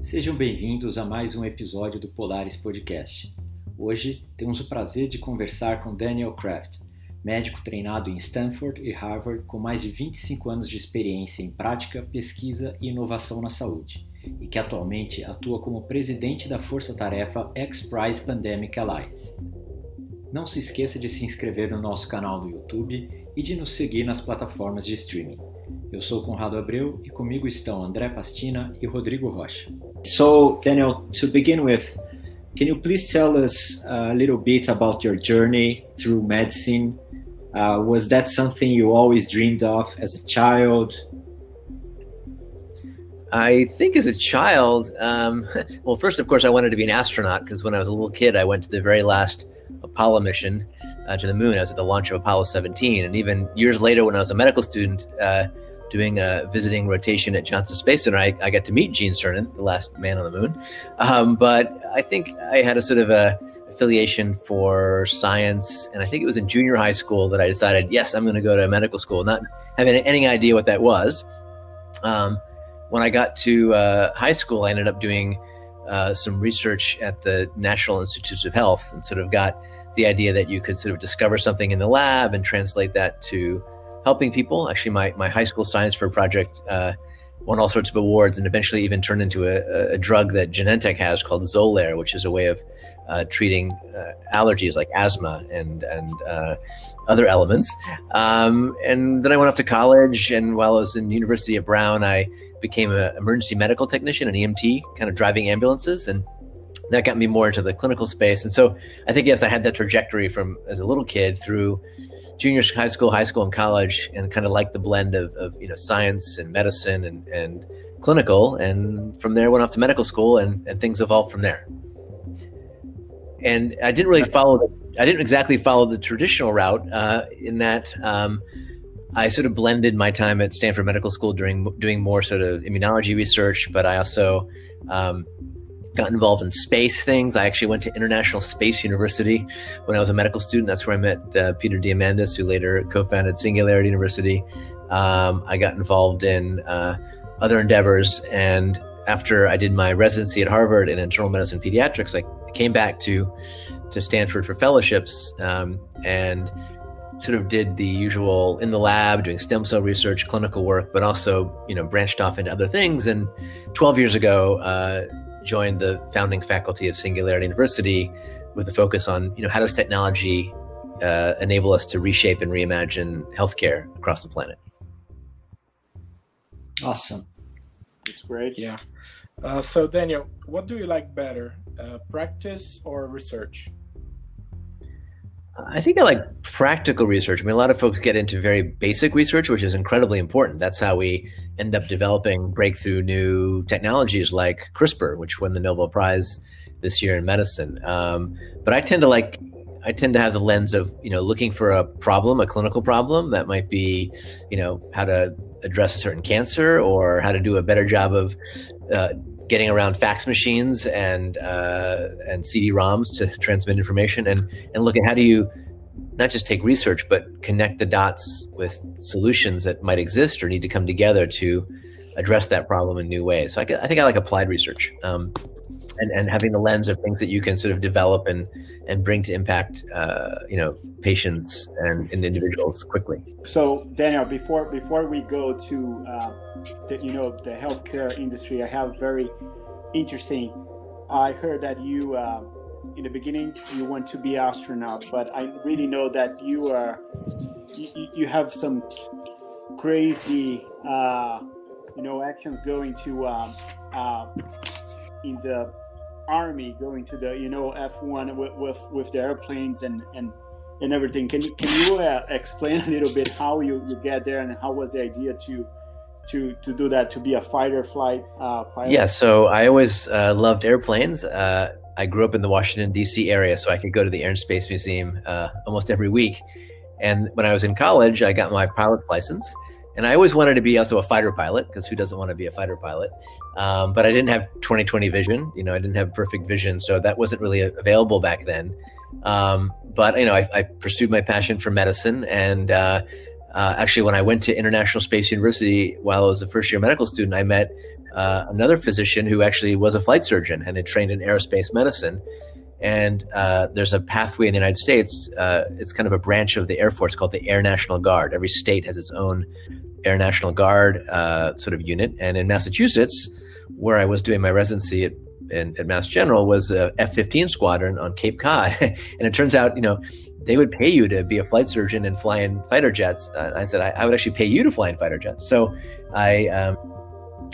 Sejam bem-vindos a mais um episódio do Polaris Podcast. Hoje temos o prazer de conversar com Daniel Kraft, médico treinado em Stanford e Harvard com mais de 25 anos de experiência em prática, pesquisa e inovação na saúde, e que atualmente atua como presidente da força-tarefa X-Prize Pandemic Alliance. Não se esqueça de se inscrever no nosso canal no YouTube e de nos seguir nas plataformas de streaming. Eu sou Conrado Abreu e comigo estão André Pastina e Rodrigo Rocha. So, Daniel, to begin with, can you please tell us a little bit about your journey through medicine? Uh, was that something you always dreamed of as a child? I think as a child, um, well, first, of course, I wanted to be an astronaut because when I was a little kid, I went to the very last Apollo mission uh, to the moon. I was at the launch of Apollo 17. And even years later, when I was a medical student, uh, doing a visiting rotation at Johnson Space Center, I, I got to meet Gene Cernan, the last man on the moon. Um, but I think I had a sort of a affiliation for science, and I think it was in junior high school that I decided, yes, I'm going to go to medical school, not having any idea what that was. Um, when I got to uh, high school, I ended up doing uh, some research at the National Institutes of Health, and sort of got the idea that you could sort of discover something in the lab and translate that to helping people. Actually, my, my high school science fair project uh, won all sorts of awards and eventually even turned into a, a drug that Genentech has called Xolair, which is a way of uh, treating uh, allergies like asthma and and uh, other elements. Um, and then I went off to college, and while I was in university at Brown, I became an emergency medical technician, an EMT, kind of driving ambulances, and that got me more into the clinical space. And so I think yes, I had that trajectory from as a little kid through junior high school, high school, and college, and kind of like the blend of, of you know science and medicine and, and clinical. And from there, went off to medical school, and, and things evolved from there. And I didn't really follow. The, I didn't exactly follow the traditional route uh, in that um, I sort of blended my time at Stanford Medical School during doing more sort of immunology research, but I also um, got involved in space things. I actually went to International Space University when I was a medical student. That's where I met uh, Peter Diamandis, who later co-founded Singularity University. Um, I got involved in uh, other endeavors, and after I did my residency at Harvard in internal medicine pediatrics, I came back to to Stanford for fellowships um, and sort of did the usual in the lab doing stem cell research clinical work but also you know branched off into other things and 12 years ago uh, joined the founding faculty of Singularity University with a focus on, you know, how does technology uh, enable us to reshape and reimagine healthcare across the planet? Awesome. That's great. Yeah. Uh, so, Daniel, what do you like better, uh, practice or research? I think I like practical research. I mean, a lot of folks get into very basic research, which is incredibly important. That's how we end up developing breakthrough new technologies like CRISPR, which won the Nobel Prize this year in medicine. Um, but I tend to like, I tend to have the lens of you know looking for a problem, a clinical problem that might be, you know, how to address a certain cancer or how to do a better job of uh, getting around fax machines and uh, and CD-ROMs to transmit information, and and look at how do you not just take research but connect the dots with solutions that might exist or need to come together to address that problem in new ways. So I, I think I like applied research. Um, and, and having the lens of things that you can sort of develop and and bring to impact uh, you know patients and, and, individuals quickly. So Daniel, before before we go to uh, the you know the healthcare industry, I have very interesting. I heard that you uh, in the beginning you want to be astronaut, but I really know that you are you, you have some crazy uh, you know actions going to um, uh, in the army going to the you know F1 with with, with the airplanes and and and everything. Can you can you uh, explain a little bit how you, you get there and how was the idea to to to do that to be a fighter flight uh, pilot? Yeah, so I always uh, loved airplanes. Uh, I grew up in the Washington D.C. area, so I could go to the Air and Space Museum uh, almost every week. And when I was in college, I got my pilot's license. And I always wanted to be also a fighter pilot because who doesn't want to be a fighter pilot? Um, but I didn't have 2020 vision. You know, I didn't have perfect vision, so that wasn't really available back then. Um, but you know, I, I, pursued my passion for medicine, and uh, uh, actually, when I went to International Space University while I was a first year medical student, I met uh, another physician who actually was a flight surgeon and had trained in aerospace medicine. And uh, there's a pathway in the United States. Uh, it's kind of a branch of the Air Force called the Air National Guard. Every state has its own Air National Guard uh, sort of unit. And in Massachusetts, where I was doing my residency at, in, at Mass General, was a F-15 squadron on Cape Cod. and it turns out, you know, they would pay you to be a flight surgeon and fly in fighter jets. Uh, I said I, I, would actually pay you to fly in fighter jets. So I um,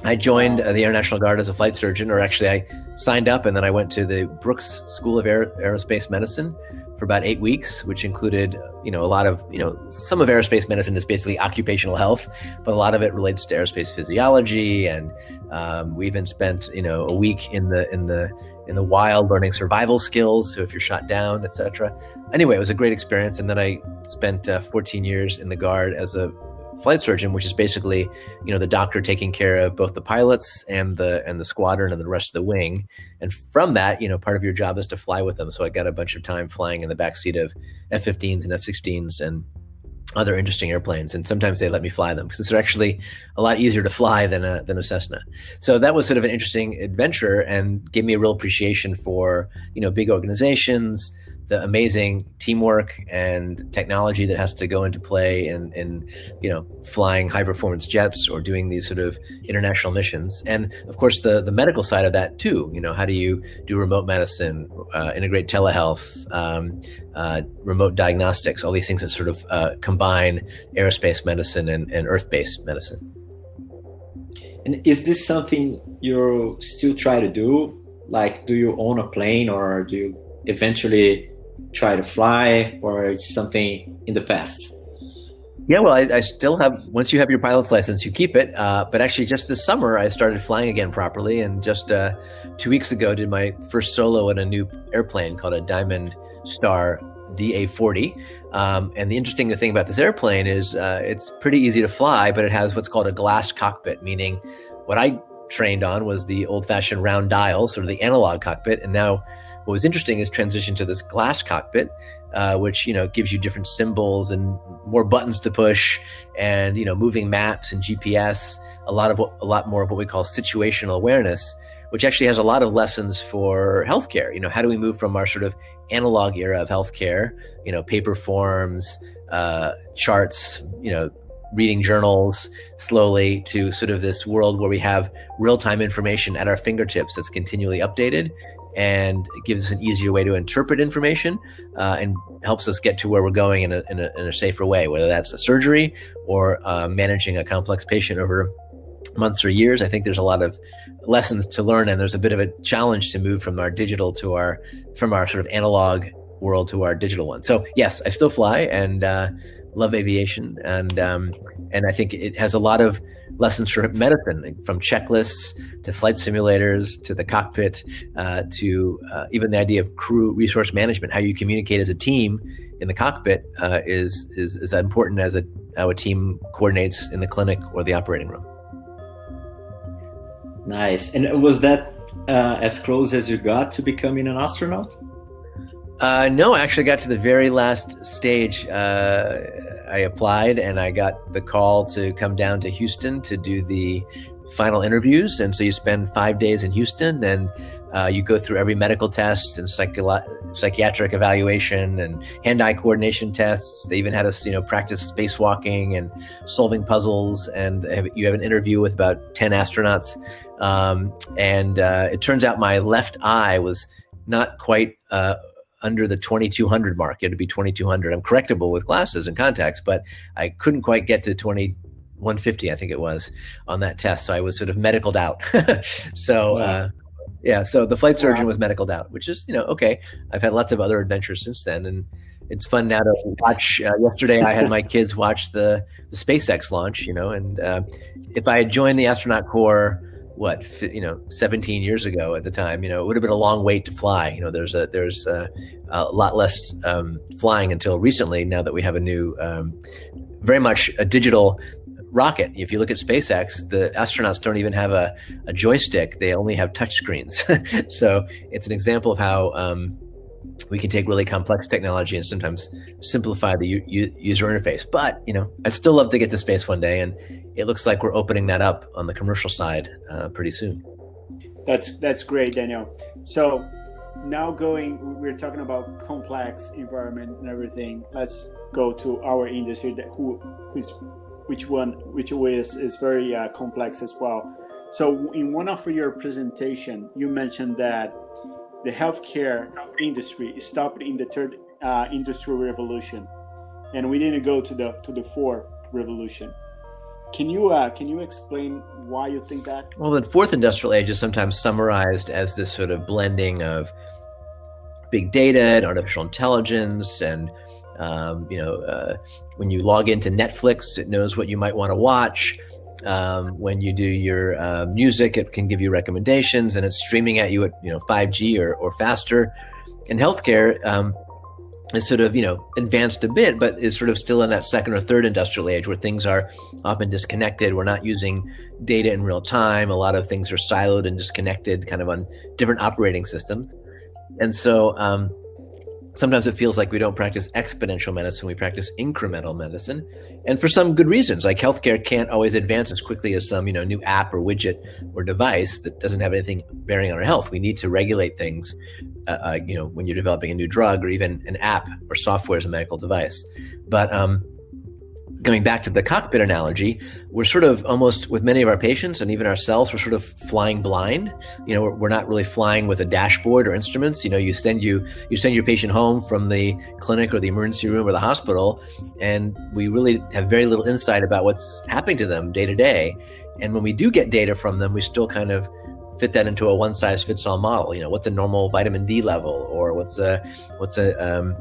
I joined uh, the Air National Guard as a flight surgeon, or actually, I signed up and then I went to the Brooks School of Aer- Aerospace Medicine for about eight weeks, which included, you know, a lot of, you know, some of aerospace medicine is basically occupational health, but a lot of it relates to aerospace physiology, and um, we even spent, you know, a week in the in the in the wild learning survival skills. So if you're shot down, etc. Anyway, it was a great experience, and then I spent uh, 14 years in the Guard as a flight surgeon, which is basically, you know, the doctor taking care of both the pilots and the and the squadron and the rest of the wing. And from that, you know, part of your job is to fly with them. So I got a bunch of time flying in the backseat of F-15s and F-16s and other interesting airplanes, and sometimes they let me fly them because they're actually a lot easier to fly than a than a Cessna. So that was sort of an interesting adventure and gave me a real appreciation for you know big organizations, the amazing teamwork and technology that has to go into play in, in you know flying high performance jets or doing these sort of international missions. And of course the the medical side of that too. You know how do you do remote medicine uh, integrate telehealth um, uh, remote diagnostics all these things that sort of uh, combine aerospace medicine and, and earth-based medicine. And is this something you still try to do? Like do you own a plane or do you eventually try to fly or something in the past? Yeah, well, I, I, still have. Once you have your pilot's license, you keep it. Uh, but actually, just this summer, I started flying again properly, and just uh, two weeks ago, did my first solo in a new airplane called a Diamond Star DA40. Um, and the interesting thing about this airplane is uh, it's pretty easy to fly, but it has what's called a glass cockpit, meaning what I trained on was the old-fashioned round dial, sort of the analog cockpit, and now what was interesting is transition to this glass cockpit, uh, which you know gives you different symbols and more buttons to push, and you know moving maps and GPS. A lot of what, a lot more of what we call situational awareness, which actually has a lot of lessons for healthcare. You know, how do we move from our sort of analog era of healthcare, you know, paper forms, uh, charts, you know, reading journals slowly to sort of this world where we have real time information at our fingertips that's continually updated and it gives us an easier way to interpret information uh, and helps us get to where we're going in a, in a, in a safer way, whether that's a surgery or uh, managing a complex patient over months or years. I think there's a lot of lessons to learn, and there's a bit of a challenge to move from our digital to our from our sort of analog world to our digital one. So yes, I still fly and uh, love aviation, and um, and I think it has a lot of lessons for medicine, from checklists to flight simulators to the cockpit uh, to uh, even the idea of crew resource management. How you communicate as a team in the cockpit uh, is is as important as a, how a team coordinates in the clinic or the operating room. Nice. And was that uh, as close as you got to becoming an astronaut? Uh, no, I actually got to the very last stage. Uh, I applied and I got the call to come down to Houston to do the final interviews. And so you spend five days in Houston and uh, you go through every medical test and psycho- psychiatric evaluation and hand-eye coordination tests. They even had us, you know, practice spacewalking and solving puzzles. And you have an interview with about ten astronauts. Um, and uh, it turns out my left eye was not quite uh, under the 2200 mark. It to be 2200. I'm correctable with glasses and contacts, but I couldn't quite get to 2150, I think it was, on that test. So I was sort of medicaled out. so, wow. uh, yeah, so the flight surgeon wow. was medicaled out, which is, you know, okay. I've had lots of other adventures since then. And it's fun now to watch. Uh, yesterday, I had my kids watch the, the SpaceX launch, you know, and uh, if I had joined the astronaut corps, what you know 17 years ago at the time you know it would have been a long wait to fly. You know there's a there's a, a lot less um, flying until recently now that we have a new um, very much a digital rocket. If you look at spacex the astronauts don't even have a, a joystick. They only have touch screens. So it's an example of how um, we can take really complex technology and sometimes simplify the u- user interface. But you know, I'd still love to get to space one day, and it looks like we're opening that up on the commercial side uh, pretty soon. That's that's great, Daniel. So now going, we're talking about complex environment and everything. Let's go to our industry that who who's which one which is is very uh, complex as well. So in one of your presentation, you mentioned that the healthcare industry stopped in the third uh, industrial revolution, and we didn't go to the to the fourth revolution. Can you uh, can you explain why you think that? Well, the fourth industrial age is sometimes summarized as this sort of blending of big data and artificial intelligence, and um, you know, uh, when you log into Netflix, it knows what you might want to watch. Um, when you do your uh, music, it can give you recommendations, and it's streaming at you at you know 5G or, or faster. In healthcare, um, is sort of you know advanced a bit, but is sort of still in that second or third industrial age where things are often disconnected. We're not using data in real time. A lot of things are siloed and disconnected, kind of on different operating systems. And so um, sometimes it feels like we don't practice exponential medicine, we practice incremental medicine. And for some good reasons, like healthcare can't always advance as quickly as some, you know, new app or widget or device that doesn't have anything bearing on our health. We need to regulate things, uh, uh, you know, when you're developing a new drug or even an app or software as a medical device. But um, going back to the cockpit analogy, we're sort of almost with many of our patients and even ourselves, we're sort of flying blind. You know, we're, we're, not really flying with a dashboard or instruments. You know, you send you you send your patient home from the clinic or the emergency room or the hospital, and we really have very little insight about what's happening to them day to day. And when we do get data from them, we still kind of fit that into a one size fits all model. You know, what's a normal vitamin D level, or what's a what's a um,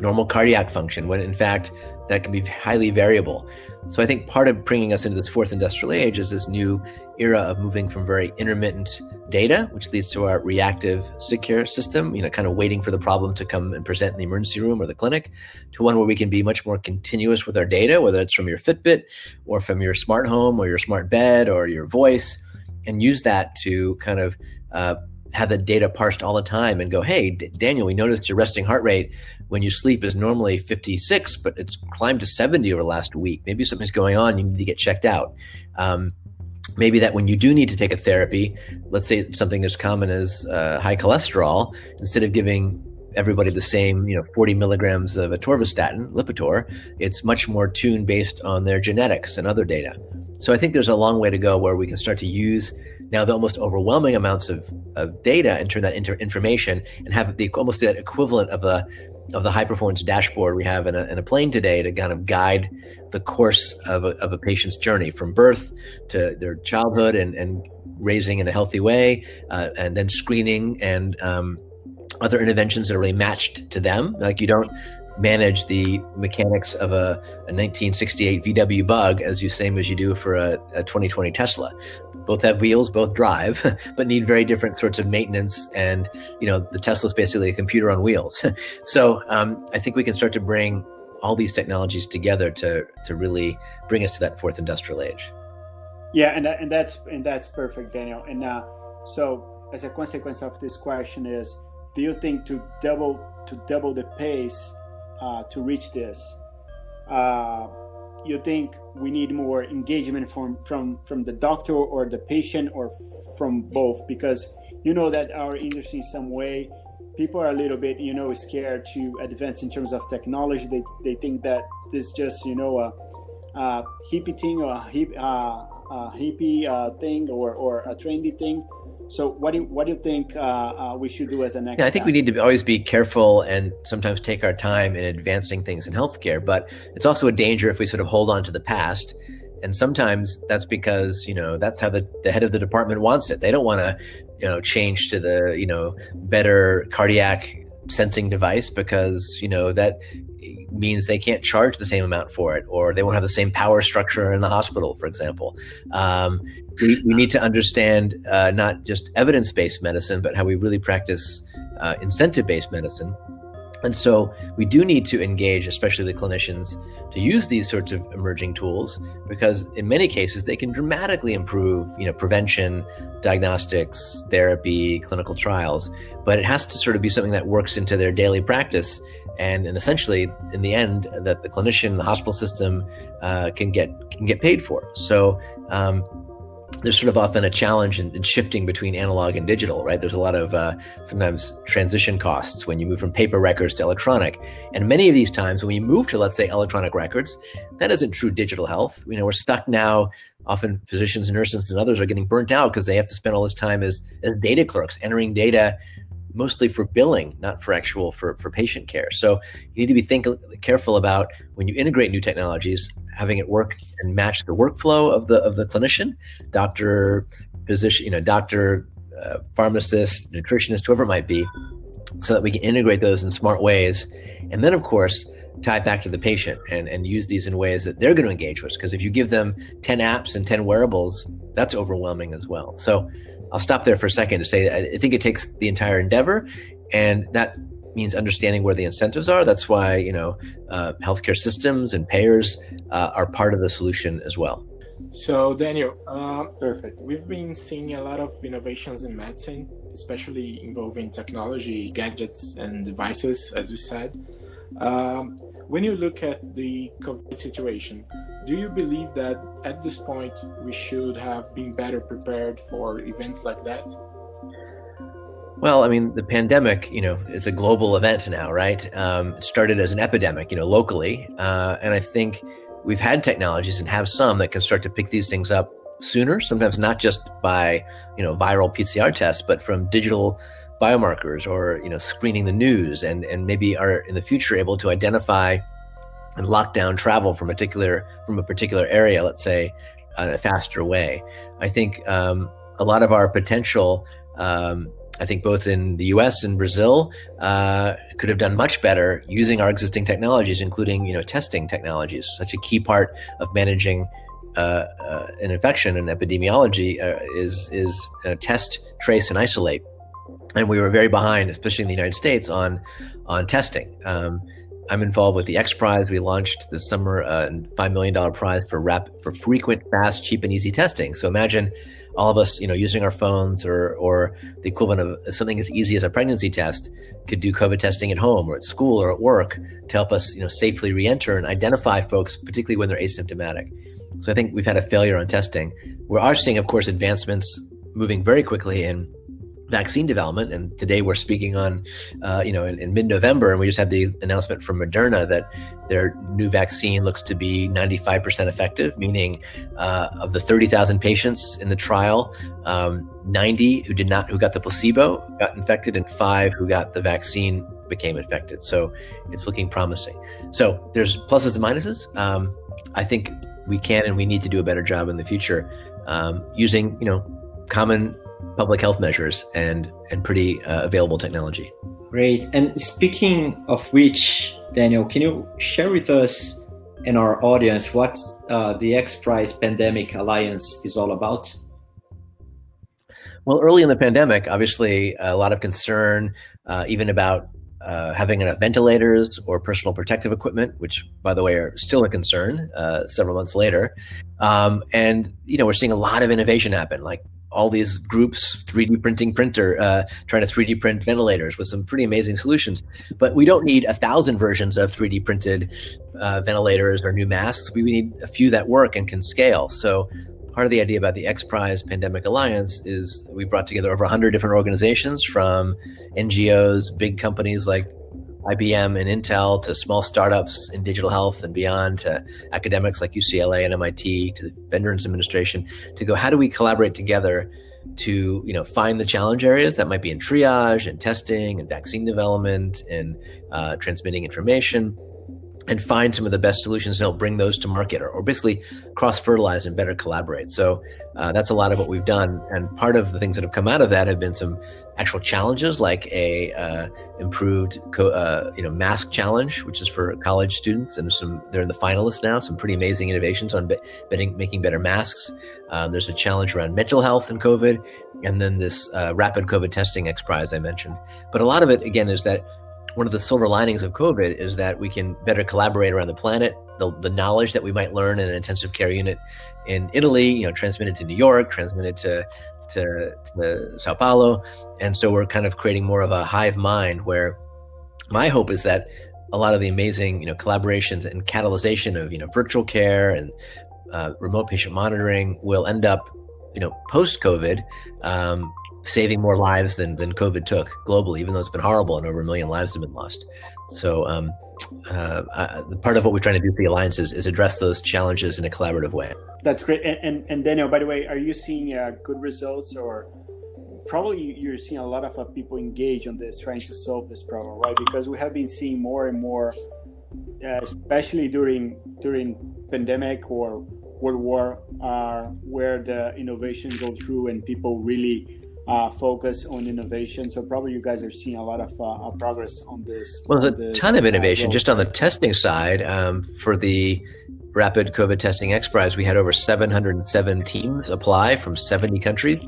normal cardiac function when in fact that can be highly variable. So I think part of bringing us into this fourth industrial age is this new era of moving from very intermittent data, which leads to our reactive sick care system, you know, kind of waiting for the problem to come and present in the emergency room or the clinic, to one where we can be much more continuous with our data, whether it's from your Fitbit or from your smart home or your smart bed or your voice, and use that to kind of uh, have the data parsed all the time and go, hey, D- Daniel, we noticed your resting heart rate when you sleep is normally 56, but it's climbed to 70 over the last week. Maybe something's going on. You need to get checked out. Um, maybe that when you do need to take a therapy, let's say something as common as uh, high cholesterol, instead of giving everybody the same, you know, 40 milligrams of atorvastatin, Lipitor, it's much more tuned based on their genetics and other data. So I think there's a long way to go where we can start to use now the almost overwhelming amounts of, of data and turn that into information and have the almost that equivalent of a of the high performance dashboard we have in a, in a plane today to kind of guide the course of a, of a patient's journey from birth to their childhood and, and raising in a healthy way, uh, and then screening and um, other interventions that are really matched to them. Like you don't manage the mechanics of a, a 1968 VW Bug as you same as you do for a, a 2020 Tesla. Both have wheels, both drive, but need very different sorts of maintenance. And you know, the Tesla is basically a computer on wheels. so um, I think we can start to bring all these technologies together to to really bring us to that fourth industrial age. Yeah, and and that's and that's perfect, Daniel. And uh, so as a consequence of this question is, do you think to double to double the pace uh, to reach this. Uh, you think we need more engagement from from from the doctor or the patient or from both because you know that our industry in some way people are a little bit you know scared to advance in terms of technology they, they think that this just you know a, a hippie thing or a, hip, uh, a hippie uh, thing or, or a trendy thing so, what do you, what do you think uh, uh, we should do as a next? Yeah, I think step? we need to always be careful and sometimes take our time in advancing things in healthcare. But it's also a danger if we sort of hold on to the past. And sometimes that's because you know that's how the, the head of the department wants it. They don't want to you know change to the you know better cardiac sensing device because you know that means they can't charge the same amount for it or they won't have the same power structure in the hospital for example. Um, we, we, need to understand uh, not just evidence-based medicine but how we really practice uh, incentive-based medicine And so we do need to engage, especially the clinicians, to use these sorts of emerging tools because in many cases they can dramatically improve, you know, prevention, diagnostics, therapy, clinical trials. But it has to sort of be something that works into their daily practice, and, and essentially, in the end, that the clinician, the hospital system, uh, can get can get paid for. So. Um, there's sort of often a challenge in, in, shifting between analog and digital, right? There's a lot of uh, sometimes transition costs when you move from paper records to electronic. And many of these times, when you move to, let's say, electronic records, that isn't true digital health. You know, we're stuck now. Often physicians, nurses, and others are getting burnt out because they have to spend all this time as, as data clerks, entering data mostly for billing, not for actual for, for patient care. So you need to be think careful about when you integrate new technologies, having it work and match the workflow of the of the clinician, doctor, physician, you know, doctor, uh, pharmacist, nutritionist, whoever it might be, so that we can integrate those in smart ways. And then, of course, tie it back to the patient and, and use these in ways that they're going to engage with. Because if you give them 10 apps and 10 wearables, that's overwhelming as well. So I'll stop there for a second to say I think it takes the entire endeavor, and that means understanding where the incentives are. That's why you know uh, healthcare systems and payers uh, are part of the solution as well. So Daniel, uh, perfect. We've been seeing a lot of innovations in medicine, especially involving technology, gadgets, and devices, as we said. Um, when you look at the COVID situation, do you believe that at this point we should have been better prepared for events like that? Well, I mean, the pandemic, you know, it's a global event now, right? Um, it started as an epidemic, you know, locally. Uh, and I think we've had technologies and have some that can start to pick these things up sooner, sometimes not just by, you know, viral PCR tests, but from digital biomarkers or, you know, screening the news and, and maybe are in the future able to identify and lock down travel from a particular from a particular area, let's say, in a faster way. I think um, a lot of our potential. Um, I think both in the U.S. and Brazil uh, could have done much better using our existing technologies, including you know testing technologies. Such a key part of managing uh, uh, an infection and epidemiology uh, is is test, trace, and isolate. And we were very behind, especially in the United States, on on testing. Um, I'm involved with the X Prize. We launched this summer a $5 million prize for rap, for frequent, fast, cheap, and easy testing. So imagine all of us, you know, using our phones or, or the equivalent of something as easy as a pregnancy test could do COVID testing at home or at school or at work to help us, you know, safely reenter and identify folks, particularly when they're asymptomatic. So I think we've had a failure on testing. We are seeing, of course, advancements moving very quickly in vaccine development. And today we're speaking on, uh, you know, in, in mid-November, and we just had the announcement from Moderna that their new vaccine looks to be 95% effective, meaning uh, of the 30,000 patients in the trial, um, 90 who did not, who got the placebo got infected, and five who got the vaccine became infected. So it's looking promising. So there's pluses and minuses. Um, I think we can and we need to do a better job in the future um, using, you know, common public health measures and and pretty uh, available technology. Great. And speaking of which, Daniel, can you share with us and our audience what uh, the X Prize Pandemic Alliance is all about? Well, early in the pandemic, obviously, a lot of concern, uh, even about uh, having enough ventilators or personal protective equipment, which, by the way, are still a concern uh, several months later. Um, and you know, we're seeing a lot of innovation happen, like all these groups 3D printing printer, uh, trying to 3D print ventilators with some pretty amazing solutions. But we don't need a thousand versions of 3D printed uh, ventilators or new masks. We need a few that work and can scale. So part of the idea about the X Prize Pandemic Alliance is we brought together over 100 different organizations from NGOs, big companies like IBM and Intel to small startups in digital health and beyond to academics like UCLA and MIT to the Veterans Administration to go how do we collaborate together to you know find the challenge areas that might be in triage and testing and vaccine development and uh, transmitting information and find some of the best solutions to help bring those to market or, or basically cross fertilize and better collaborate. So uh, that's a lot of what we've done. And part of the things that have come out of that have been some actual challenges like a uh, improved co- uh, you know mask challenge, which is for college students, and some they're in the finalists now. Some pretty amazing innovations on be- making better masks. Um, there's a challenge around mental health and COVID, and then this uh, rapid COVID testing X Prize I mentioned. But a lot of it again is that one of the silver linings of COVID is that we can better collaborate around the planet. The, the knowledge that we might learn in an intensive care unit in Italy, you know, transmitted to New York, transmitted to to, to Sao Paulo, and so we're kind of creating more of a hive mind. Where my hope is that a lot of the amazing, you know, collaborations and catalyzation of you know virtual care and uh, remote patient monitoring will end up, you know, post COVID, um, saving more lives than than COVID took globally, even though it's been horrible and over a million lives have been lost. So, um, uh, uh, part of what we're trying to do for the alliance is, address those challenges in a collaborative way. That's great. And and, and Daniel, by the way, are you seeing uh, good results or? Probably you're seeing a lot of uh, people engage on this, trying to solve this problem, right? Because we have been seeing more and more, uh, especially during during pandemic or World War, uh, where the innovation go through and people really uh, focus on innovation. So probably you guys are seeing a lot of uh, progress on this. Well, there's a this, ton of uh, innovation uh, just on the testing side. Um, for the Rapid COVID Testing X Prize, we had over 707 teams apply from 70 countries.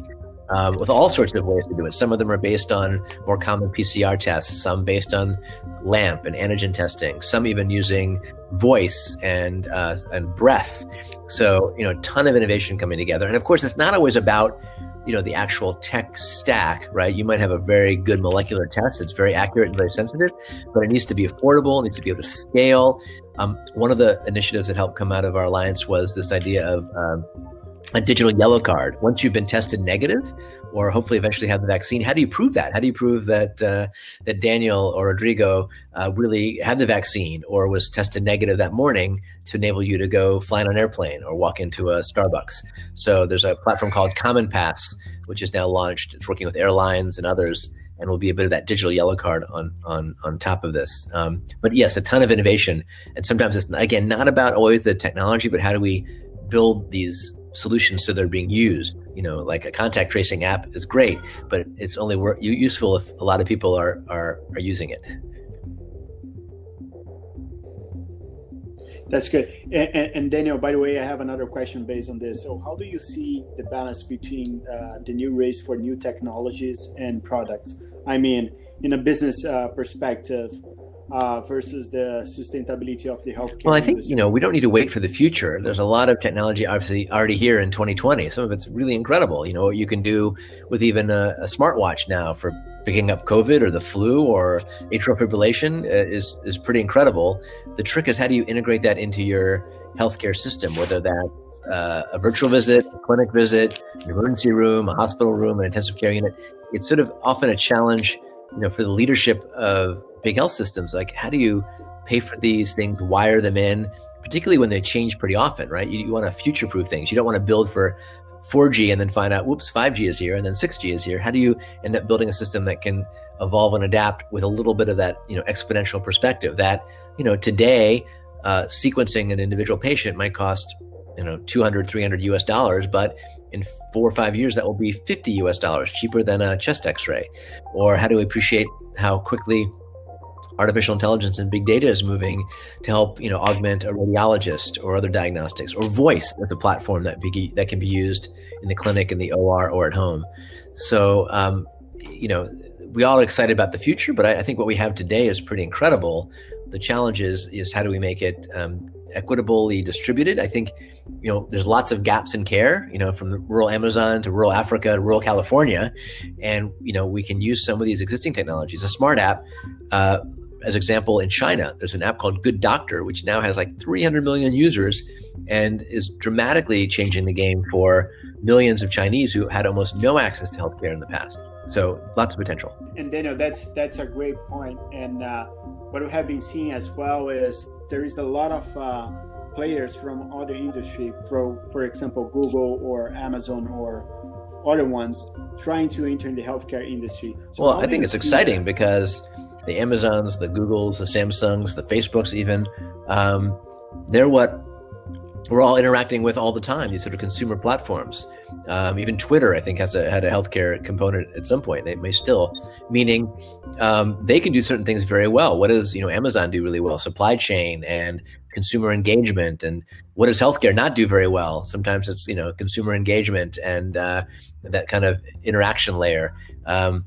Um, with all sorts of ways to do it. Some of them are based on more common PCR tests, some based on LAMP and antigen testing, some even using voice and uh, and breath. So you know, a ton of innovation coming together. And of course, it's not always about you know the actual tech stack right? You might have a very good molecular test that's very accurate and very sensitive but it needs to be affordable it needs to be able to scale. Um, one of the initiatives that helped come out of our alliance was this idea of um, a digital yellow card. Once you've been tested negative or hopefully eventually have the vaccine. How do you prove that? How do you prove that uh, that daniel or rodrigo uh, really had the vaccine or was tested negative that morning to enable you to go fly on an airplane or walk into a starbucks? So there's a platform called CommonPass which is now launched. It's working with airlines and others and will be a bit of that digital yellow card on on on top of this. Um, but yes, a ton of innovation, and sometimes it's again not about always the technology, but how do we build these solutions so they're being used. You know, like a contact tracing app is great, but it's only useful if a lot of people are are are using it. That's good. And, and, and, Daniel, by the way, I have another question based on this. So, how do you see the balance between uh, the new race for new technologies and products? I mean, in a business uh, perspective, uh, versus the sustainability of the healthcare. Well, I think industry. you know we don't need to wait for the future. There's a lot of technology, obviously, already here in 2020. Some of it's really incredible. You know what you can do with even a, a smartwatch now for picking up COVID or the flu or atrial fibrillation uh, is is pretty incredible. The trick is how do you integrate that into your healthcare system, whether that's uh, a virtual visit, a clinic visit, an emergency room, a hospital room, an intensive care unit. It's sort of often a challenge, you know, for the leadership of big health systems like how do you pay for these things wire them in particularly when they change pretty often right? You, you want to future proof things. You don't want to build for 4g and then find out whoops 5g is here and then 6g is here. How do you end up building a system that can evolve and adapt with a little bit of that you know exponential perspective that you know today uh, sequencing an individual patient might cost you know 200 300 us dollars but in four or five years that will be 50 us dollars cheaper than a chest x-ray. Or how do we appreciate how quickly artificial intelligence and big data is moving to help you know augment a radiologist or other diagnostics or voice as a platform that be, that can be used in the clinic in the OR or at home. So um, you know we all are excited about the future but I, I, think what we have today is pretty incredible. The challenge is is how do we make it um, equitably distributed? I think you know there's lots of gaps in care you know from the rural amazon to rural africa to rural california. And you know we can use some of these existing technologies. A smart app uh, as example, in China, there's an app called Good Doctor, which now has like 300 million users and is dramatically changing the game for millions of Chinese who had almost no access to healthcare in the past. So lots of potential. And Daniel, that's that's a great point. And uh, what we have been seeing as well is there is a lot of uh, players from other industry, for for example, Google or Amazon or other ones trying to enter in the healthcare industry. So well, I think it's exciting that? because the Amazons, the Googles, the Samsungs, the Facebooks, even. Um, they're what we're all interacting with all the time. These sort of consumer platforms. Um, even Twitter, I think, has a, had a healthcare component at some point. They may still, meaning um, they can do certain things very well. What does you know Amazon do really well? Supply chain and consumer engagement. And what does healthcare not do very well? Sometimes it's you know consumer engagement and uh, that kind of interaction layer. Um,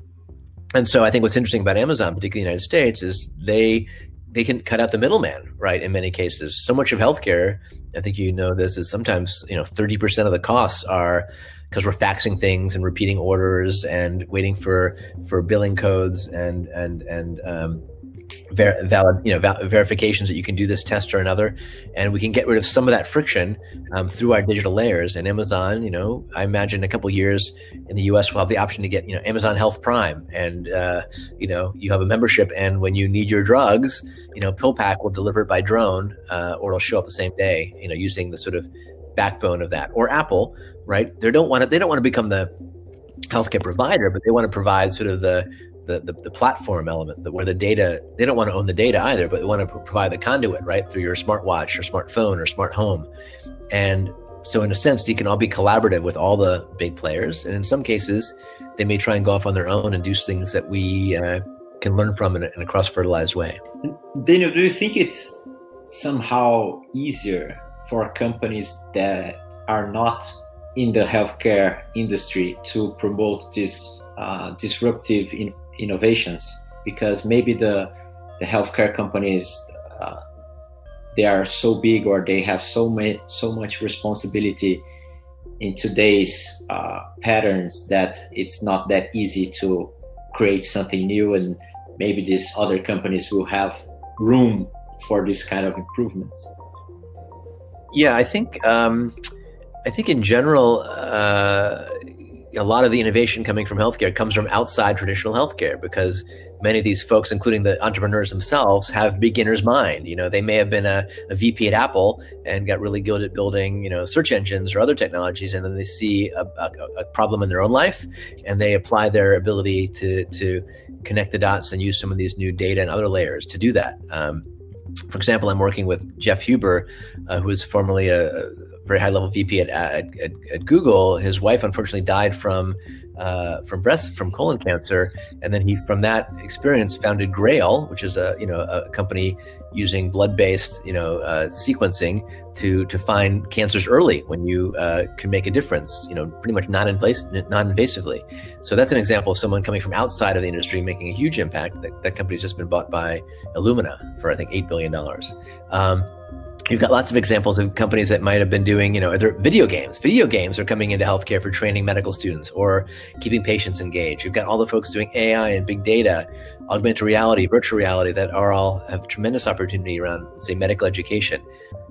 and so I think what's interesting about Amazon, particularly in the United States, is they they can cut out the middleman, right? In many cases, so much of healthcare, I think you know this, is sometimes you know thirty percent of the costs are because we're faxing things and repeating orders and waiting for for billing codes and and and um, ver- valid, you know, val- verifications that you can do this test or another, and we can get rid of some of that friction um, through our digital layers. And Amazon, you know, I imagine a couple years in the U.S. will have the option to get, you know, Amazon Health Prime, and uh, you know, you have a membership, and when you need your drugs, you know, PillPack will deliver it by drone, uh, or it'll show up the same day, you know, using the sort of backbone of that. Or Apple, right? They don't want to. They don't want to become the healthcare provider, but they want to provide sort of the the, the, the platform element that where the data they don't want to own the data either but they want to provide the conduit right through your smartwatch or smartphone or smart home. And so in a sense they can all be collaborative with all the big players and in some cases they may try and go off on their own and do things that we uh, can learn from in a, a cross-fertilized way. Daniel do you think it's somehow easier for companies that are not in the healthcare industry to promote this uh, disruptive in, innovations because maybe the the healthcare companies uh, they are so big or they have so many so much responsibility in today's uh, patterns that it's not that easy to create something new and maybe these other companies will have room for this kind of improvements. Yeah i think um, i think in general uh, a lot of the innovation coming from healthcare comes from outside traditional healthcare because many of these folks, including the entrepreneurs themselves, have beginner's mind. You know, they may have been a, a, VP at Apple and got really good at building, you know, search engines or other technologies, and then they see a, a, a problem in their own life, and they apply their ability to to connect the dots and use some of these new data and other layers to do that. Um, for example, I'm working with Jeff Huber, uh, who is formerly a, very high level VP at, at, at, at, Google. His wife unfortunately died from uh, from breast from colon cancer, and then he from that experience founded Grail, which is a you know a company using blood based you know uh, sequencing to to find cancers early when you uh, can make a difference. You know, pretty much non non invasively. So that's an example of someone coming from outside of the industry making a huge impact. That, that company's just been bought by Illumina for I think eight billion dollars. Um, You've got lots of examples of companies that might have been doing, you know, other video games. Video games are coming into healthcare for training medical students or keeping patients engaged. You've got all the folks doing AI and big data, augmented reality, virtual reality that are all have tremendous opportunity around, say, medical education.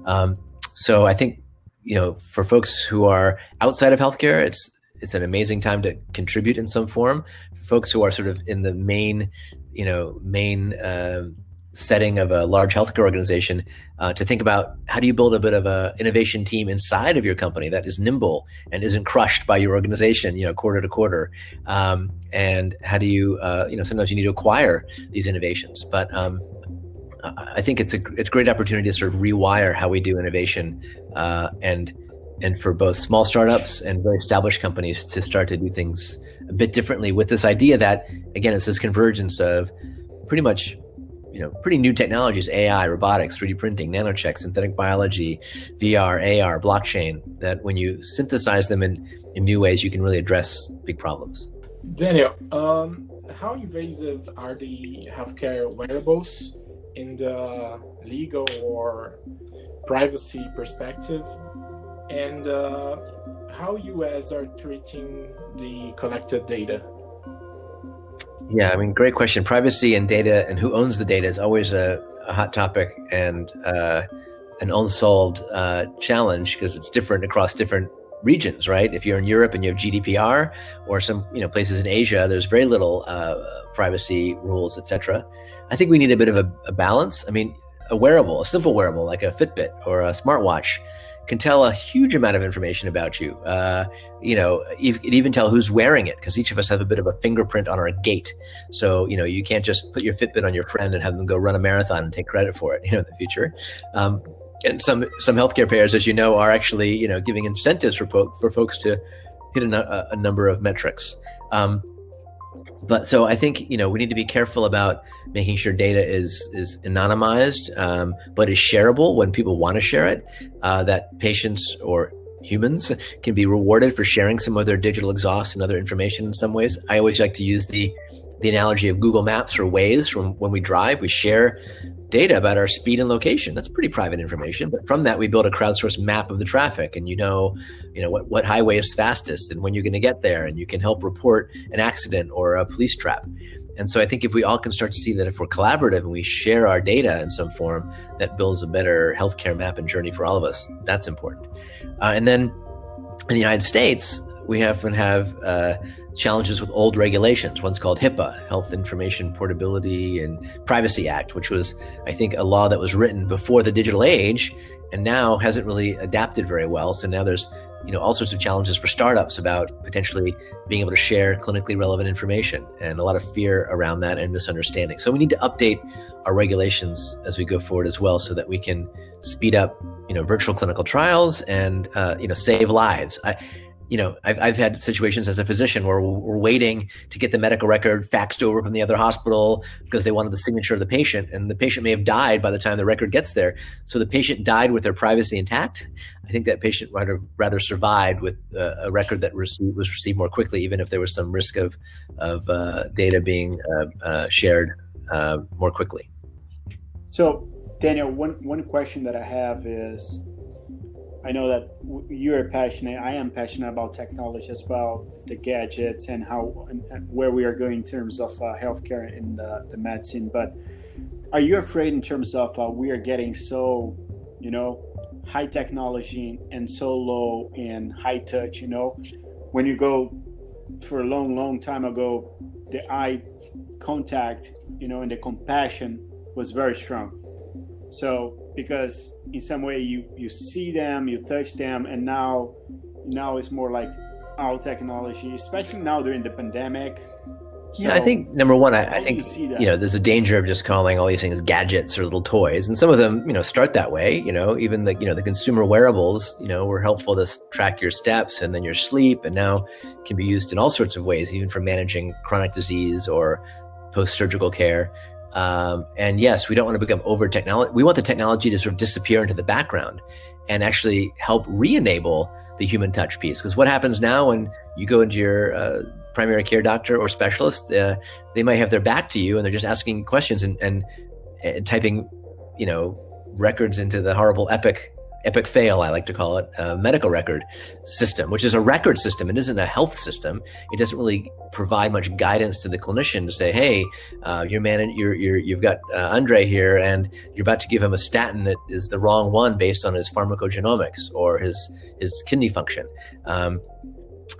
Um, so I think, you know, for folks who are outside of healthcare, it's it's an amazing time to contribute in some form. For folks who are sort of in the main, you know, main. Uh, setting of a large healthcare organization uh, to think about how do you build a bit of a innovation team inside of your company that is nimble and isn't crushed by your organization you know quarter to quarter. Um, and how do you uh, you know sometimes you need to acquire these innovations. But um, I think it's a it's a great opportunity to sort of rewire how we do innovation uh, and and for both small startups and very established companies to start to do things a bit differently with this idea that again it's this convergence of pretty much you know pretty new technologies ai robotics 3d printing nanochecks synthetic biology vr ar blockchain that when you synthesize them in, in new ways you can really address big problems. Daniel um, how invasive are the healthcare wearables in the legal or privacy perspective? And uh, how us are treating the collected data yeah, I mean, great question. Privacy and data and who owns the data is always a, a hot topic and uh, an unsolved uh, challenge because it's different across different regions, right? If you're in Europe and you have GDPR, or some you know places in Asia, there's very little uh, privacy rules, etc. I think we need a bit of a, a balance. I mean, a wearable, a simple wearable like a Fitbit or a smartwatch can tell a huge amount of information about you. Uh, you know, you can even tell who's wearing it because each of us have a bit of a fingerprint on our gait. So, you know, you can't just put your Fitbit on your friend and have them go run a marathon and take credit for it, you know, in the future. Um, and some some healthcare payers, as you know, are actually you know giving incentives for po- for folks to hit a, a number of metrics. Um, but so I think you know we need to be careful about making sure data is is anonymized, um, but is shareable when people want to share it. Uh, that patients or humans can be rewarded for sharing some of their digital exhaust and other information in some ways. I always like to use the the analogy of Google Maps or Waze from when we drive, we share data about our speed and location. That's pretty private information, but from that we build a crowdsourced map of the traffic, and you know, you know what what highway is fastest and when you're going to get there, and you can help report an accident or a police trap. And so I think if we all can start to see that if we're collaborative and we share our data in some form, that builds a better healthcare map and journey for all of us. That's important. Uh, and then in the United States, we often have uh, challenges with old regulations. One's called HIPAA, Health Information Portability and Privacy Act, which was, I think, a law that was written before the digital age and now hasn't really adapted very well. So now there's you know all sorts of challenges for startups about potentially being able to share clinically relevant information and a lot of fear around that and misunderstanding. So we need to update our regulations as we go forward as well, so that we can speed up you know virtual clinical trials and uh, you know save lives. I, you know, I've, I've had situations as a physician where we're waiting to get the medical record faxed over from the other hospital because they wanted the signature of the patient, and the patient may have died by the time the record gets there. So the patient died with their privacy intact. I think that patient rather rather survived with uh, a record that received, was received more quickly, even if there was some risk of of uh, data being uh, uh shared uh, more quickly. So, Daniel, one one question that I have is I know that you're passionate. I am passionate about technology as well, the gadgets and how and, where we are going in terms of uh, healthcare and the medicine. But are you afraid in terms of uh, we are getting so, you know, high technology and so low in high touch? You know, when you go for a long, long time ago, the eye contact, you know, and the compassion was very strong. So because in some way you you see them, you touch them, and now now it's more like our technology, especially now during the pandemic. So, yeah, I think number one, I, I think you, you, know there's a danger of just calling all these things gadgets or little toys, and some of them you know start that way. You know, even the you know the consumer wearables, you know, were helpful to track your steps and then your sleep, and now can be used in all sorts of ways, even for managing chronic disease or post-surgical care. Um, and yes, we don't want to become over technology. We want the technology to sort of disappear into the background and actually help re-enable the human touch piece. Because what happens now when you go into your uh, primary care doctor or specialist, uh, they might have their back to you and they're just asking questions and, and, and typing, you know, records into the horrible Epic epic fail, I like to call it, a medical record system, which is a record system. It isn't a health system. It doesn't really provide much guidance to the clinician to say, "Hey, uh, you're man, you're, you're you've got uh, Andre here, and you're about to give him a statin that is the wrong one based on his pharmacogenomics or his his kidney function." Um,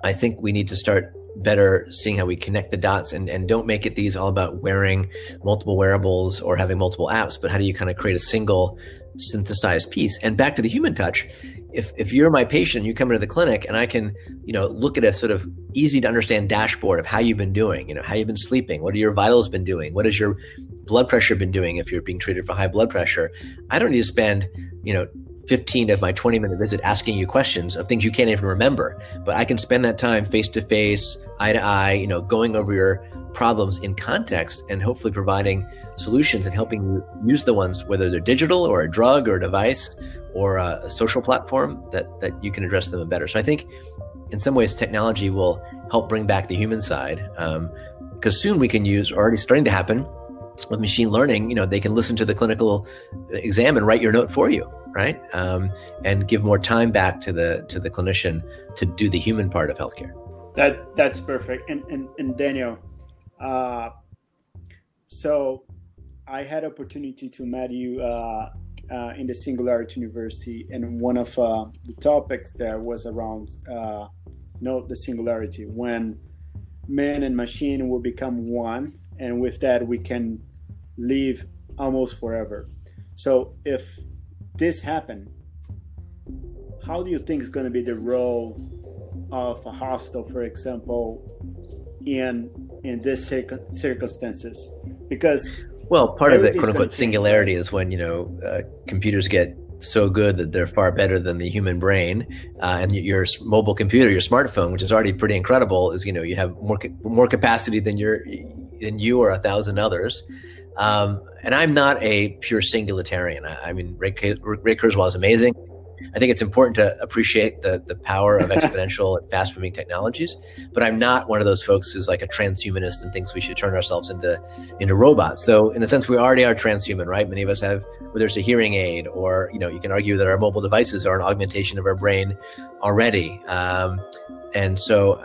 I think we need to start better seeing how we connect the dots and, and don't make it these all about wearing multiple wearables or having multiple apps, but how do you kind of create a single synthesized piece. And back to the human touch, if if you're my patient, you come into the clinic and I can, you know, look at a sort of easy to understand dashboard of how you've been doing, you know, how you've been sleeping, what are your vitals been doing, what has your blood pressure been doing if you're being treated for high blood pressure. I don't need to spend, you know, 15 of my 20 minute visit asking you questions of things you can't even remember. But I can spend that time face to face, eye to eye, you know, going over your problems in context and hopefully providing solutions and helping you use the ones, whether they're digital or a drug or a device or a, social platform, that, that you can address them better. So I think in some ways, technology will help bring back the human side. Because um, soon we can use, already starting to happen, with machine learning, you know, they can listen to the clinical exam and write your note for you, right? Um, and give more time back to the to the clinician to do the human part of healthcare. That that's perfect. And and, and Daniel, uh, so I had opportunity to meet you uh, uh, in the Singularity University, and one of uh, the topics there was around uh, know the singularity when man and machine will become one, and with that we can live almost forever. So if this happened, how do you think is going to be the role of a hospital, for example, in in this circumstances? Because well, part of the quote unquote singularity is when you know uh, computers get so good that they're far better than the human brain, uh, and your mobile computer, your smartphone, which is already pretty incredible, is you know you have more more capacity than your than you or a thousand others. Um, and I'm not a pure singularitarian. I, I mean, Ray, Ray Kurzweil is amazing. I think it's important to appreciate the the power of exponential and fast moving technologies. But I'm not one of those folks who's like a transhumanist and thinks we should turn ourselves into into robots. Though in a sense we already are transhuman, right? Many of us have whether it's a hearing aid or you know you can argue that our mobile devices are an augmentation of our brain already. Um, and so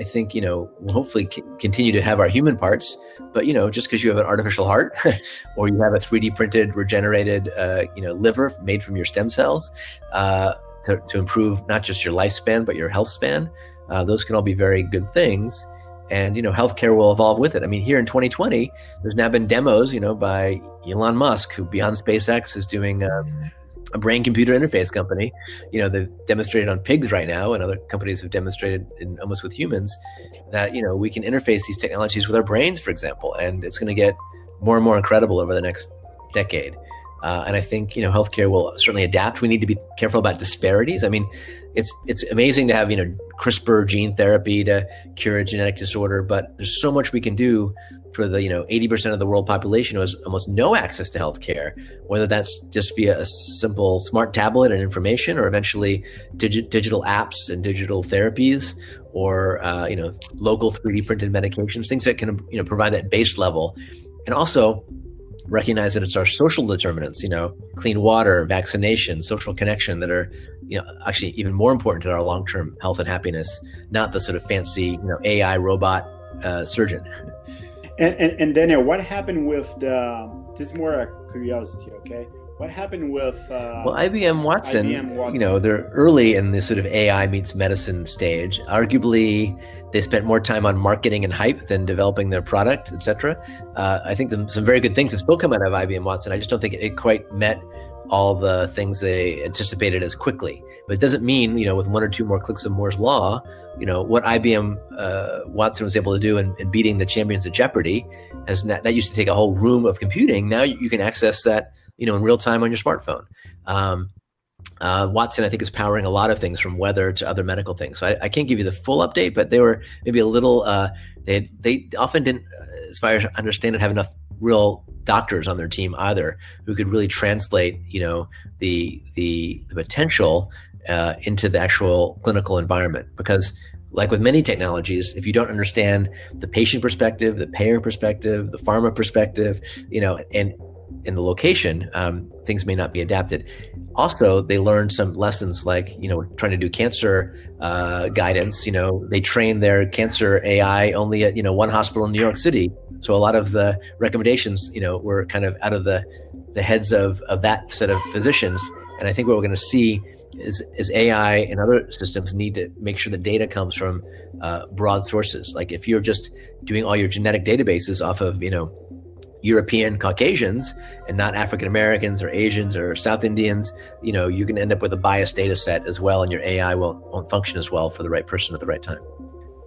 I think you know we'll hopefully c- continue to have our human parts, but you know just because you have an artificial heart or you have a 3D printed regenerated uh, you know liver made from your stem cells uh, to, to, improve not just your lifespan but your health span, uh, those can all be very good things. And you know healthcare will evolve with it. I mean, here in 2020, there's now been demos, you know, by Elon Musk, who beyond SpaceX is doing. Um, a brain computer interface company. You know, they've demonstrated on pigs right now, and other companies have demonstrated in, almost with humans that, you know, we can interface these technologies with our brains, for example, and it's going to get more and more incredible over the next decade. Uh, and I think you know healthcare will certainly adapt. We need to be careful about disparities. I mean, it's it's amazing to have you know CRISPR gene therapy to cure a genetic disorder, but there's so much we can do for the you know 80% of the world population who has almost no access to healthcare, whether that's just via a simple smart tablet and information, or eventually digi- digital apps and digital therapies, or uh, you know local 3D printed medications, things that can you know provide that base level, and also recognize that it's our social determinants, you know, clean water, vaccination, social connection that are, you know, actually even more important to our long-term health and happiness, not the sort of fancy, you know, AI robot uh, surgeon. And, and, and Daniel, what happened with the? This is more a curiosity, okay? What happened with? Uh, well, IBM Watson, IBM Watson, you know, they're early in this sort of AI meets medicine stage. Arguably, they spent more time on marketing and hype than developing their product, etc. Uh, I think the, some very good things have still come out of IBM Watson. I just don't think it, it quite met all the things they anticipated as quickly. But it doesn't mean, you know, with one or two more clicks of Moore's law, you know, what IBM uh, Watson was able to do in, in, beating the champions of Jeopardy, has not, that used to take a whole room of computing. Now you, can access that, you know, in real time on your smartphone. Um, uh, Watson, I think, is powering a lot of things from weather to other medical things. So I, I can't give you the full update, but they were maybe a little. Uh, they they often didn't, as far as I understand it, have enough real doctors on their team either who could really translate, you know, the the, the potential uh, into the actual clinical environment. Because, like with many technologies, if you don't understand the patient perspective, the payer perspective, the pharma perspective, you know, and in the location, um, things may not be adapted. Also, they learned some lessons like, you know, trying to do cancer uh, guidance. You know, they train their cancer AI only at, you know, one hospital in New York City. So a lot of the recommendations, you know, were kind of out of the, the heads of, of that set of physicians. And I think what we're going to see is, is AI and other systems need to make sure the data comes from uh, broad sources. Like if you're just doing all your genetic databases off of, you know, European Caucasians and not African Americans or Asians or South Indians, you know, you can end up with a biased data set as well, and your AI won't, won't function as well for the right person at the right time.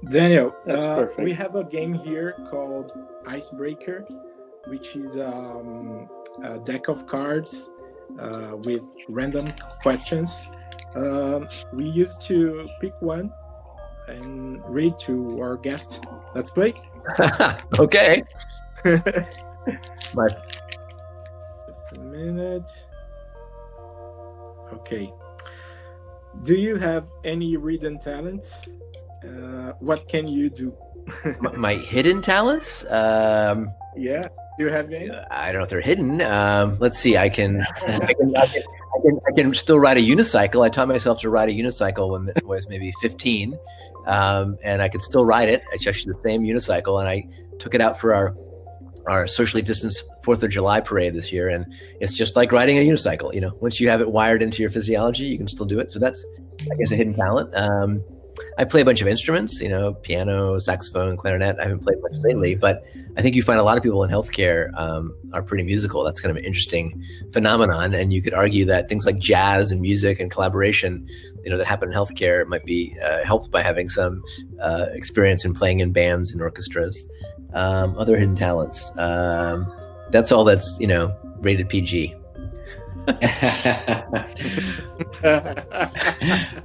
Daniel, That's uh, perfect. we have a game here called Icebreaker, which is um, a deck of cards uh, with random questions. Um, we used to pick one and read to our guest. Let's play. okay. My... Just a minute. Okay. Do you have any reading talents? Uh, what can you do? my, my, hidden talents? Um, yeah. Do you have any? I don't know if they're hidden. Um, let's see. I can, I can, I can, I can, I can still ride a unicycle. I taught myself to ride a unicycle when I was maybe 15, um, and I could still ride it. It's actually the same unicycle, and I took it out for our our socially distanced Fourth of July parade this year, and it's just like riding a unicycle. You know, once you have it wired into your physiology, you can still do it. So that's, I guess, a hidden talent. Um, I play a bunch of instruments, you know, piano, saxophone, clarinet. I haven't played much lately, but I think you find a lot of people in healthcare um, are pretty musical. That's kind of an interesting phenomenon, and you could argue that things like jazz and music and collaboration, you know, that happen in healthcare might be uh, helped by having some uh, experience in playing in bands and orchestras. Um, other hidden talents. Um, that's all that's you know rated PG.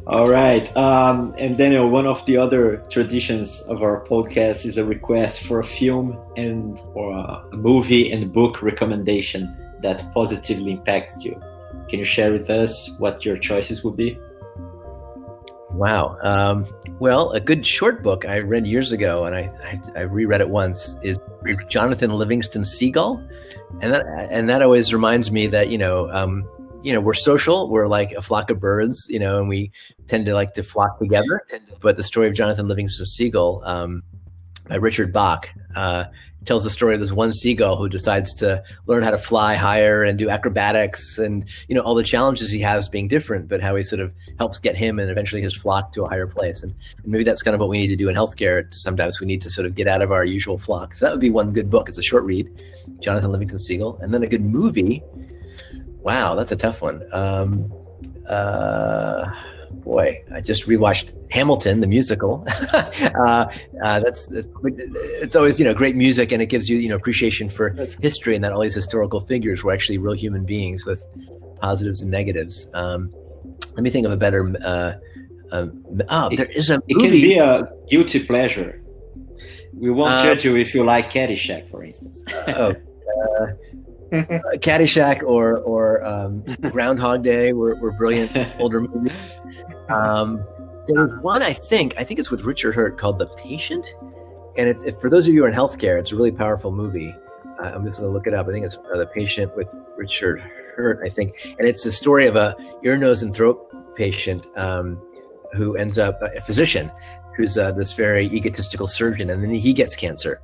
all right. Um, and Daniel, one of the other traditions of our podcast is a request for a film and or a movie and book recommendation that positively impacts you. Can you share with us what your choices would be? Wow. Um, well, a good short book I read years ago, and I, I, I reread it once, is Jonathan Livingston Seagull, and that and that always reminds me that you know um, you know we're social, we're like a flock of birds, you know, and we tend to like to flock together. But the story of Jonathan Livingston Seagull um, by Richard Bach. Uh, tells the story of this one seagull who decides to learn how to fly higher and do acrobatics and you know all the challenges he has being different but how he sort of helps get him and eventually his flock to a higher place. And, and maybe that's kind of what we need to do in healthcare. Sometimes we need to sort of get out of our usual flock. So that would be one good book. It's a short read jonathan livingston seagull and then a good movie. Wow that's a tough one. Um, uh, boy, I just rewatched Hamilton, the musical. uh, uh, that's, that's, it's always you know great music, and it gives you you know appreciation for that's history, and that all these historical figures were actually real human beings with positives and negatives. Um, let me think of a better. Uh, um, oh, there is a. Movie. It can be a guilty pleasure. We won't uh, judge you if you like Caddyshack, for instance. oh, uh, Caddyshack or or um, Groundhog Day were, were brilliant older movies. Um, there's one I think I think it's with Richard Hurt called The Patient, and it's for those of you who are in healthcare, it's a really powerful movie. Uh, I'm just going to look it up. I think it's uh, The Patient with Richard Hurt, I think, and it's the story of a ear, nose, and throat patient um, who ends up a physician who's uh, this very egotistical surgeon, and then he gets cancer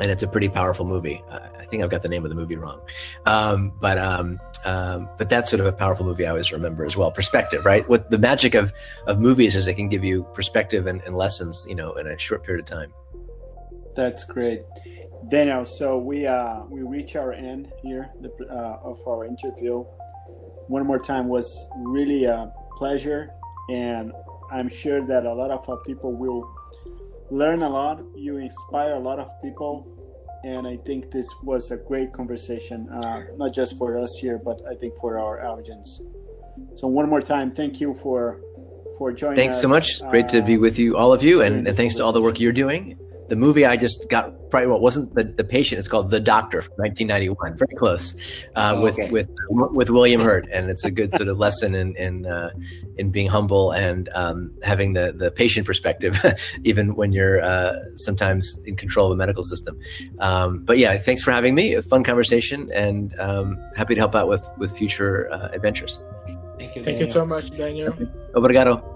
and it's a pretty powerful movie. I think I've got the name of the movie wrong, um, but um, um, but that's sort of a powerful movie I always remember as well. Perspective, right? What the magic of of movies is, they can give you perspective and, and lessons, you know, in a short period of time. That's great, Daniel. So we uh, we reach our end here uh, of our interview. One more time was really a pleasure, and I'm sure that a lot of people will learn a lot. You inspire a lot of people, and I think this was a great conversation, uh, not just for us here, but I think for our audience. So one more time, thank you for for joining. Thanks us. so much. Great to be with you, all of you, and thanks to all the work you're doing the movie I just got probably what wasn't the, the patient. It's called The Doctor from 1991. Very close uh, oh, with okay. with with William Hurt, and it's a good sort of lesson in in uh, in being humble and um, having the the patient perspective, even when you're uh, sometimes in control of a medical system. Um, but yeah, thanks for having me. A fun conversation, and um, happy to help out with with future uh, adventures. Thank you. Thank you so much, Daniel. Obrigado.